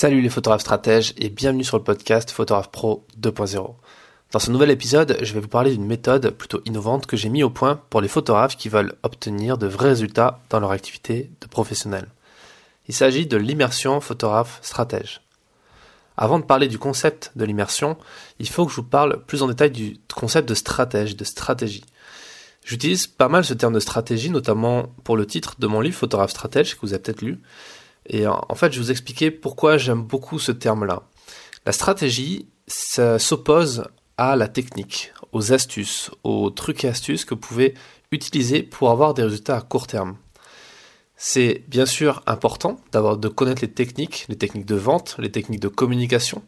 Salut les photographes stratèges et bienvenue sur le podcast Photographe Pro 2.0. Dans ce nouvel épisode, je vais vous parler d'une méthode plutôt innovante que j'ai mis au point pour les photographes qui veulent obtenir de vrais résultats dans leur activité de professionnel. Il s'agit de l'immersion photographe stratège. Avant de parler du concept de l'immersion, il faut que je vous parle plus en détail du concept de stratège, de stratégie. J'utilise pas mal ce terme de stratégie, notamment pour le titre de mon livre Photographe stratège que vous avez peut-être lu. Et en fait, je vais vous expliquer pourquoi j'aime beaucoup ce terme-là. La stratégie, s'oppose à la technique, aux astuces, aux trucs et astuces que vous pouvez utiliser pour avoir des résultats à court terme. C'est bien sûr important d'avoir de connaître les techniques, les techniques de vente, les techniques de communication,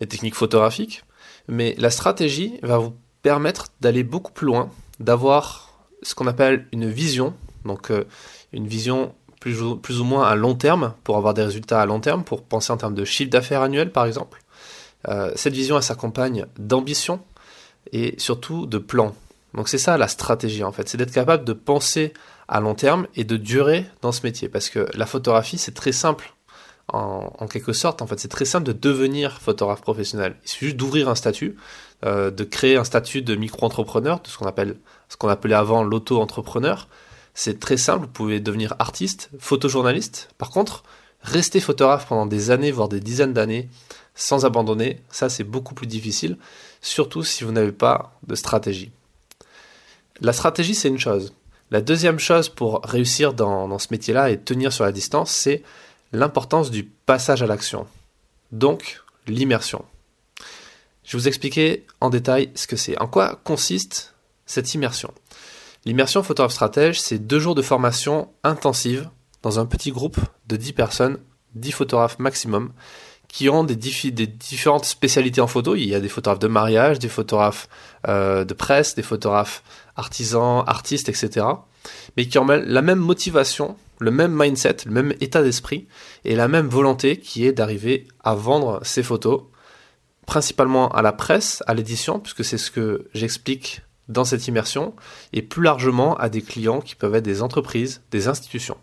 les techniques photographiques, mais la stratégie va vous permettre d'aller beaucoup plus loin, d'avoir ce qu'on appelle une vision, donc euh, une vision plus ou, moins à long terme, pour avoir des résultats à long terme, pour penser en termes de chiffre d'affaires annuel par exemple. Euh, cette vision, elle s'accompagne d'ambition et surtout de plan. Donc c'est ça la stratégie en fait, c'est d'être capable de penser à long terme et de durer dans ce métier. Parce que la photographie, c'est très simple. En, quelque sorte, en fait, c'est très simple de devenir photographe professionnel. Il suffit juste d'ouvrir un statut, euh, de créer un statut de micro-entrepreneur, de ce qu'on appelle, ce qu'on appelait avant l'auto-entrepreneur. C'est très simple, vous pouvez devenir artiste, photojournaliste. Par contre, rester photographe pendant des années, voire des dizaines d'années, sans abandonner, ça c'est beaucoup plus difficile, surtout si vous n'avez pas de stratégie. La stratégie, c'est une chose. La deuxième chose pour réussir dans, ce métier-là et tenir sur la distance, c'est l'importance du passage à l'action. Donc, l'immersion. Je vais vous expliquer en détail ce que c'est. En quoi consiste cette immersion L'immersion photographe stratège, c'est deux jours de formation intensive dans un petit groupe de 10 personnes, 10 photographes maximum, qui ont des, différentes spécialités en photo. Il y a des photographes de mariage, des photographes euh, de presse, des photographes artisans, artistes, etc. Mais qui ont la même motivation, le même mindset, le même état d'esprit et la même volonté qui est d'arriver à vendre ces photos, principalement à la presse, à l'édition, puisque c'est ce que j'explique dans cette immersion, et plus largement à des clients qui peuvent être des entreprises, des institutions.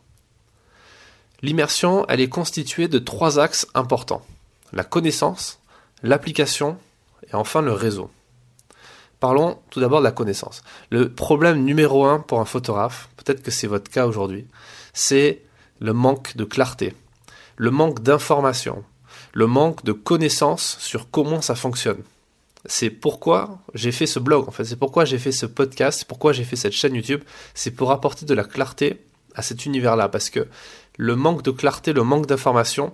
L'immersion, elle est constituée de trois axes importants la connaissance, l'application et enfin le réseau. Parlons tout d'abord de la connaissance. Le problème numéro un pour un photographe, peut-être que c'est votre cas aujourd'hui, c'est le manque de clarté, le manque d'information, le manque de connaissances sur comment ça fonctionne. C'est pourquoi j'ai fait ce blog, en fait, c'est pourquoi j'ai fait ce podcast, c'est pourquoi j'ai fait cette chaîne YouTube, c'est pour apporter de la clarté à cet univers-là, parce que le manque de clarté, le manque d'information,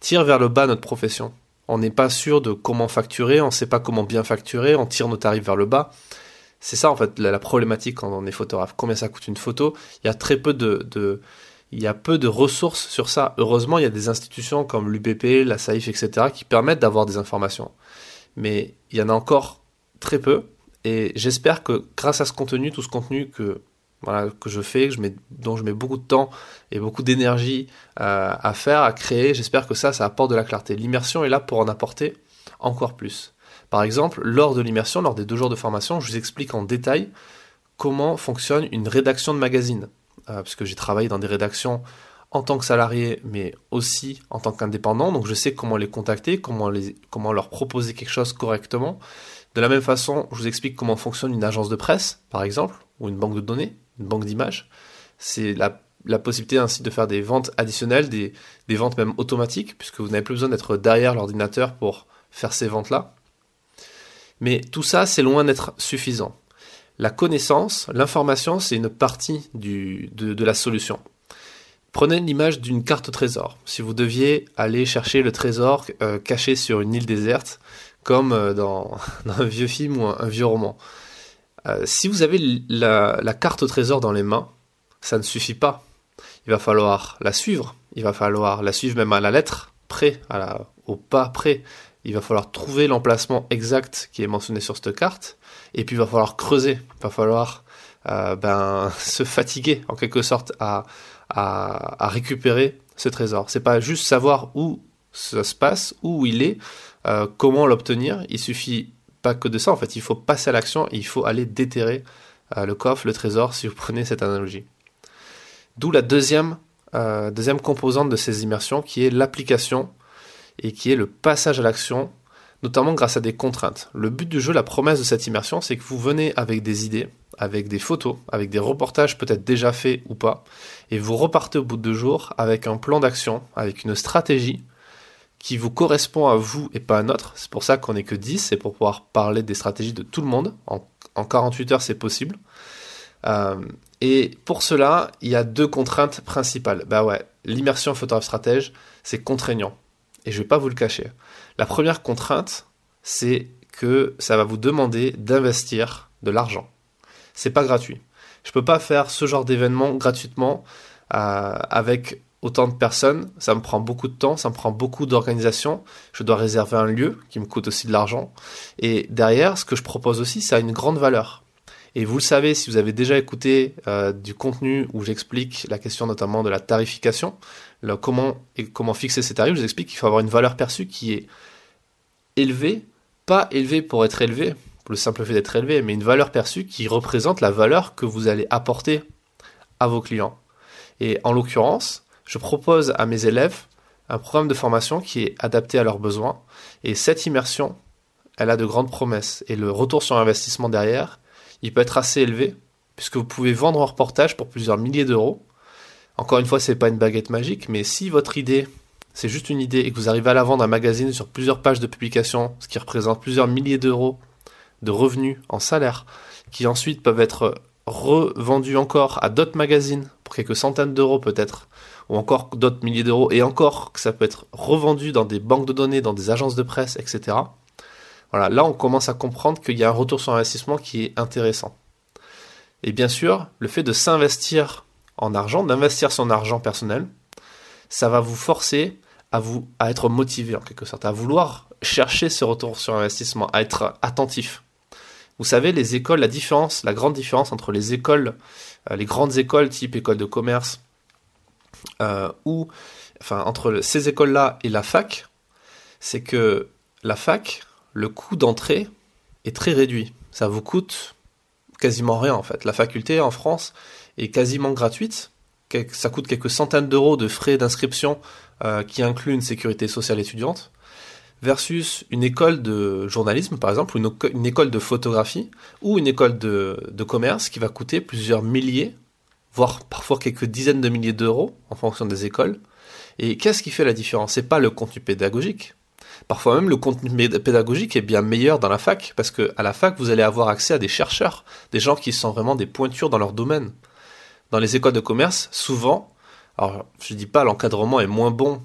tire vers le bas notre profession. On n'est pas sûr de comment facturer, on ne sait pas comment bien facturer, on tire nos tarifs vers le bas. C'est ça en fait la, problématique quand on est photographe. Combien ça coûte une photo? Il y a très peu de, peu de ressources sur ça. Heureusement, il y a des institutions comme l'UBP, la SAIF, etc. qui permettent d'avoir des informations. Mais il y en a encore très peu. Et j'espère que grâce à ce contenu, tout ce contenu que que je fais, que je mets, dont je mets beaucoup de temps et beaucoup d'énergie euh, à faire, à créer. J'espère que ça, ça apporte de la clarté. L'immersion est là pour en apporter encore plus. Par exemple, lors de l'immersion, lors des deux jours de formation, je vous explique en détail comment fonctionne une rédaction de magazine. Euh, parce j'ai travaillé dans des rédactions en tant que salarié, mais aussi en tant qu'indépendant. Donc je sais comment les contacter, comment, leur proposer quelque chose correctement. De la même façon, je vous explique comment fonctionne une agence de presse, par exemple, ou une banque de données une banque d'images. C'est la, possibilité ainsi de faire des ventes additionnelles, des, ventes même automatiques, puisque vous n'avez plus besoin d'être derrière l'ordinateur pour faire ces ventes-là. Mais tout ça, c'est loin d'être suffisant. La connaissance, l'information, c'est une partie de, la solution. Prenez l'image d'une carte au trésor. Si vous deviez aller chercher le trésor euh, caché sur une île déserte, comme euh, dans, un vieux film ou un vieux roman, euh, si vous avez la, carte au trésor dans les mains, ça ne suffit pas. Il va falloir la suivre. Il va falloir la suivre même à la lettre, près, au pas près. Il va falloir trouver l'emplacement exact qui est mentionné sur cette carte. Et puis il va falloir creuser. Il va falloir ben, se fatiguer en quelque sorte à, à, récupérer ce trésor. C'est pas juste savoir où ça se passe, où il est, euh, comment l'obtenir. Il suffit pas que de ça, en fait, il faut passer à l'action il faut aller déterrer euh, le coffre, le trésor, si vous prenez cette analogie. D'où la deuxième, euh, deuxième composante de ces immersions qui est l'application et qui est le passage à l'action, notamment grâce à des contraintes. Le but du jeu, la promesse de cette immersion, c'est que vous venez avec des idées, avec des photos, avec des reportages peut-être déjà faits ou pas, et vous repartez au bout de deux jours avec un plan d'action, avec une stratégie qui vous correspond à vous et pas à notre. C'est pour ça qu'on n'est que 10, c'est pour pouvoir parler des stratégies de tout le monde. En, 48 heures, c'est possible. Euh, et pour cela, il y a deux contraintes principales. Bah ouais, l'immersion photographe stratège, c'est contraignant. Et je vais pas vous le cacher. La première contrainte, c'est que ça va vous demander d'investir de l'argent. C'est pas gratuit. Je peux pas faire ce genre d'événement gratuitement euh, avec autant de personnes, ça me prend beaucoup de temps, ça me prend beaucoup d'organisation, je dois réserver un lieu qui me coûte aussi de l'argent. Et derrière, ce que je propose aussi, ça a une grande valeur. Et vous le savez, si vous avez déjà écouté euh, du contenu où j'explique la question notamment de la tarification, comment, et comment fixer ces tarifs, je vous explique qu'il faut avoir une valeur perçue qui est élevée, pas élevée pour être élevée, pour le simple fait d'être élevé, mais une valeur perçue qui représente la valeur que vous allez apporter à vos clients. Et en l'occurrence, je propose à mes élèves un programme de formation qui est adapté à leurs besoins. Et cette immersion, elle a de grandes promesses. Et le retour sur investissement derrière, il peut être assez élevé, puisque vous pouvez vendre un reportage pour plusieurs milliers d'euros. Encore une fois, ce n'est pas une baguette magique, mais si votre idée, c'est juste une idée, et que vous arrivez à la vendre un magazine sur plusieurs pages de publication, ce qui représente plusieurs milliers d'euros de revenus en salaire, qui ensuite peuvent être revendus encore à d'autres magazines pour quelques centaines d'euros peut-être, ou encore d'autres milliers d'euros, et encore que ça peut être revendu dans des banques de données, dans des agences de presse, etc. Voilà, là on commence à comprendre qu'il y a un retour sur investissement qui est intéressant. Et bien sûr, le fait de s'investir en argent, d'investir son argent personnel, ça va vous forcer à vous à être motivé en quelque sorte, à vouloir chercher ce retour sur investissement, à être attentif. Vous savez, les écoles, la différence, la grande différence entre les écoles, euh, les grandes écoles type école de commerce, euh, ou enfin entre ces écoles-là et la fac, c'est que la fac, le coût d'entrée est très réduit. Ça vous coûte quasiment rien en fait. La faculté en France est quasiment gratuite. Ça coûte quelques centaines d'euros de frais d'inscription euh, qui incluent une sécurité sociale étudiante versus une école de journalisme, par exemple, ou une, école de photographie, ou une école de, commerce qui va coûter plusieurs milliers, voire parfois quelques dizaines de milliers d'euros en fonction des écoles. Et qu'est-ce qui fait la différence? C'est pas le contenu pédagogique. Parfois même le contenu pédagogique est bien meilleur dans la fac, parce que à la fac vous allez avoir accès à des chercheurs, des gens qui sont vraiment des pointures dans leur domaine. Dans les écoles de commerce, souvent, alors je dis pas l'encadrement est moins bon,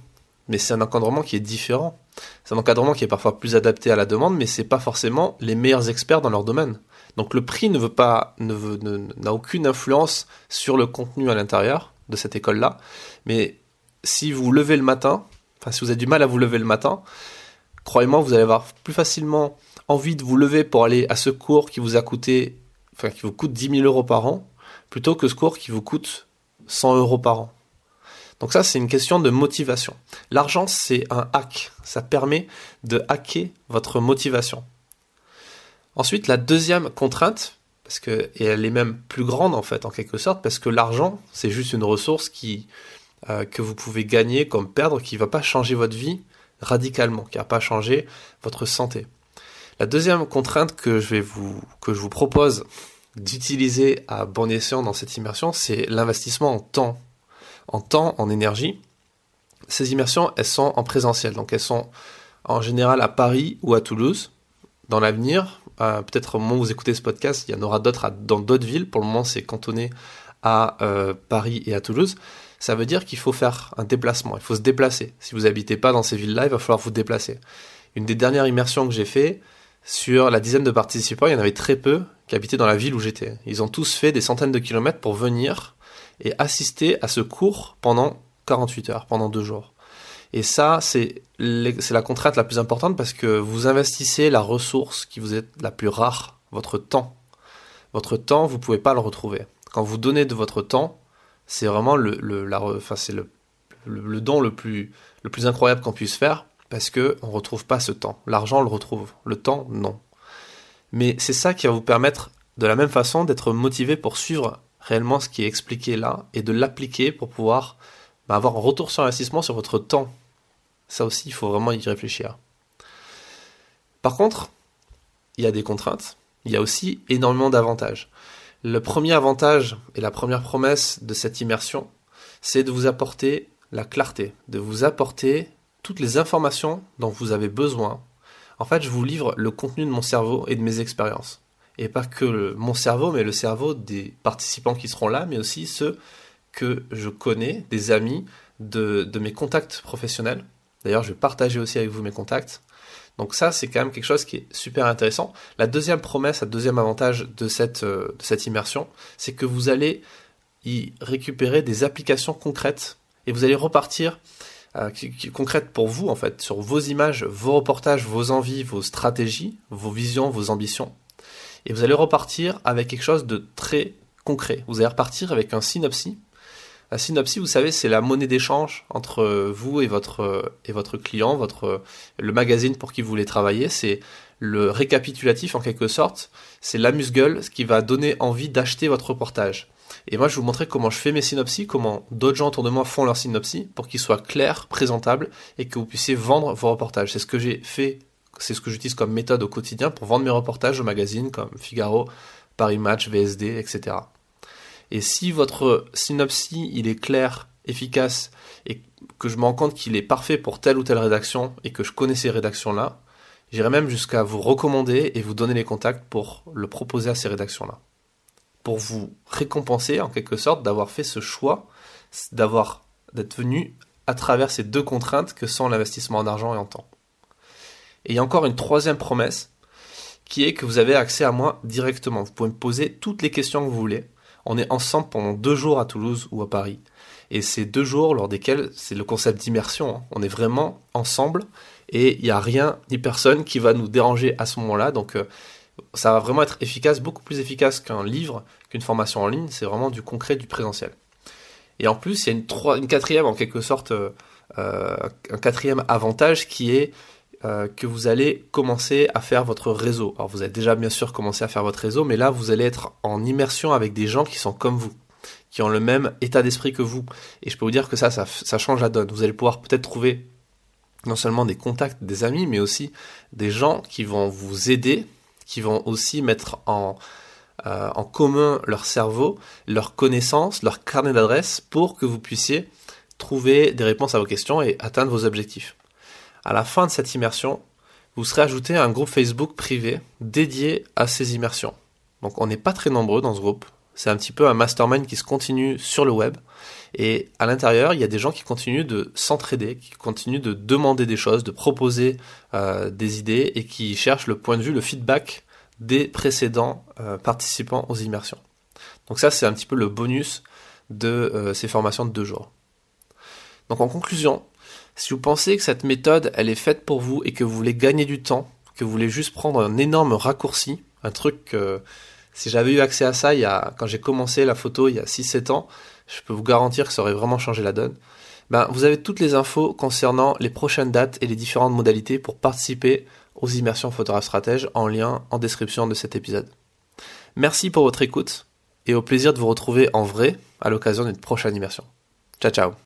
mais c'est un encadrement qui est différent. C'est un encadrement qui est parfois plus adapté à la demande, mais c'est pas forcément les meilleurs experts dans leur domaine. Donc le prix ne veut pas, ne n'a aucune influence sur le contenu à l'intérieur de cette école-là. Mais si vous levez le matin, enfin si vous avez du mal à vous lever le matin, croyez-moi, vous allez avoir plus facilement envie de vous lever pour aller à ce cours qui vous a coûté, enfin qui vous coûte 10 000 euros par an, plutôt que ce cours qui vous coûte 100 euros par an. Donc ça, c'est une question de motivation. L'argent, c'est un hack. Ça permet de hacker votre motivation. Ensuite, la deuxième contrainte, parce que, et elle est même plus grande en fait, en quelque sorte, parce que l'argent, c'est juste une ressource euh, que vous pouvez gagner comme perdre, qui ne va pas changer votre vie radicalement, qui ne va pas changer votre santé. La deuxième contrainte que je, vous, que je vous propose d'utiliser à bon escient dans cette immersion, c'est l'investissement en temps en temps, en énergie. Ces immersions, elles sont en présentiel, donc elles sont en général à Paris ou à Toulouse. Dans l'avenir, euh, peut-être au moment où vous écoutez ce podcast, il y en aura d'autres dans d'autres villes. Pour le moment, c'est cantonné à euh, Paris et à Toulouse. Ça veut dire qu'il faut faire un déplacement, il faut se déplacer. Si vous n'habitez pas dans ces villes-là, il va falloir vous déplacer. Une des dernières immersions que j'ai fait, sur la dizaine de participants, il y en avait très peu qui habitaient dans la ville où j'étais. Ils ont tous fait des centaines de kilomètres pour venir et assister à ce cours pendant 48 heures, pendant deux jours. Et ça, c'est la contrainte la plus importante parce que vous investissez la ressource qui vous est la plus rare, votre temps. Votre temps, vous ne pouvez pas le retrouver. Quand vous donnez de votre temps, c'est vraiment le, la, enfin, le, le, don le plus, le plus incroyable qu'on puisse faire parce qu'on ne retrouve pas ce temps. L'argent, on le retrouve. Le temps, non. Mais c'est ça qui va vous permettre, de la même façon, d'être motivé pour suivre réellement ce qui est expliqué là et de l'appliquer pour pouvoir bah, avoir un retour sur investissement sur votre temps. Ça aussi, il faut vraiment y réfléchir. Par contre, il y a des contraintes, il y a aussi énormément d'avantages. Le premier avantage et la première promesse de cette immersion, c'est de vous apporter la clarté, de vous apporter toutes les informations dont vous avez besoin. En fait, je vous livre le contenu de mon cerveau et de mes expériences. Et pas que mon cerveau, mais le cerveau des participants qui seront là, mais aussi ceux que je connais, des amis, de, de mes contacts professionnels. D'ailleurs, je vais partager aussi avec vous mes contacts. Donc ça, c'est quand même quelque chose qui est super intéressant. La deuxième promesse, le deuxième avantage de cette, euh, de cette immersion, c'est que vous allez y récupérer des applications concrètes et vous allez repartir euh, concrètes pour vous en fait, sur vos images, vos reportages, vos envies, vos stratégies, vos visions, vos ambitions. Et vous allez repartir avec quelque chose de très concret. Vous allez repartir avec un synopsis la synopsis, vous savez, c'est la monnaie d'échange entre vous et votre, et votre client, votre, le magazine pour qui vous voulez travailler. C'est le récapitulatif en quelque sorte. C'est l'amuse-gueule, ce qui va donner envie d'acheter votre reportage. Et moi, je vais vous montrer comment je fais mes synopsis, comment d'autres gens autour de moi font leurs synopsis pour qu'ils soient clairs, présentables et que vous puissiez vendre vos reportages. C'est ce que j'ai fait, c'est ce que j'utilise comme méthode au quotidien pour vendre mes reportages au magazine comme Figaro, Paris Match, VSD, etc. Et si votre synopsis, il est clair, efficace, et que je me rends compte qu'il est parfait pour telle ou telle rédaction, et que je connais ces rédactions-là, j'irai même jusqu'à vous recommander et vous donner les contacts pour le proposer à ces rédactions-là. Pour vous récompenser, en quelque sorte, d'avoir fait ce choix, d'avoir, d'être venu à travers ces deux contraintes que sont l'investissement en argent et en temps. Et il y a encore une troisième promesse, qui est que vous avez accès à moi directement. Vous pouvez me poser toutes les questions que vous voulez. On est ensemble pendant deux jours à Toulouse ou à Paris. Et c'est deux jours lors desquels c'est le concept d'immersion. Hein. On est vraiment ensemble et il n'y a rien ni personne qui va nous déranger à ce moment-là. Donc euh, ça va vraiment être efficace, beaucoup plus efficace qu'un livre, qu'une formation en ligne. C'est vraiment du concret, du présentiel. Et en plus, il y a une, une quatrième, en quelque sorte, euh, euh, un quatrième avantage qui est euh, que vous allez commencer à faire votre réseau. Alors vous avez déjà bien sûr commencé à faire votre réseau, mais là vous allez être en immersion avec des gens qui sont comme vous, qui ont le même état d'esprit que vous. Et je peux vous dire que ça, ça, change la donne. Vous allez pouvoir peut-être trouver non seulement des contacts, des amis, mais aussi des gens qui vont vous aider, qui vont aussi mettre en, euh, en commun leur cerveau, leurs connaissances, leur carnet d'adresses pour que vous puissiez trouver des réponses à vos questions et atteindre vos objectifs. À la fin de cette immersion, vous serez ajouté à un groupe Facebook privé dédié à ces immersions. Donc on n'est pas très nombreux dans ce groupe. C'est un petit peu un mastermind qui se continue sur le web. Et à l'intérieur, il y a des gens qui continuent de s'entraider, qui continuent de demander des choses, de proposer euh, des idées et qui cherchent le point de vue, le feedback des précédents euh, participants aux immersions. Donc ça, c'est un petit peu le bonus de euh, ces formations de deux jours. Donc en conclusion, si vous pensez que cette méthode, elle est faite pour vous et que vous voulez gagner du temps, que vous voulez juste prendre un énorme raccourci, un truc que si j'avais eu accès à ça il y a, quand j'ai commencé la photo il y a 6-7 ans, je peux vous garantir que ça aurait vraiment changé la donne. Ben, vous avez toutes les infos concernant les prochaines dates et les différentes modalités pour participer aux immersions photographe stratège en lien en description de cet épisode. Merci pour votre écoute et au plaisir de vous retrouver en vrai à l'occasion d'une prochaine immersion. Ciao ciao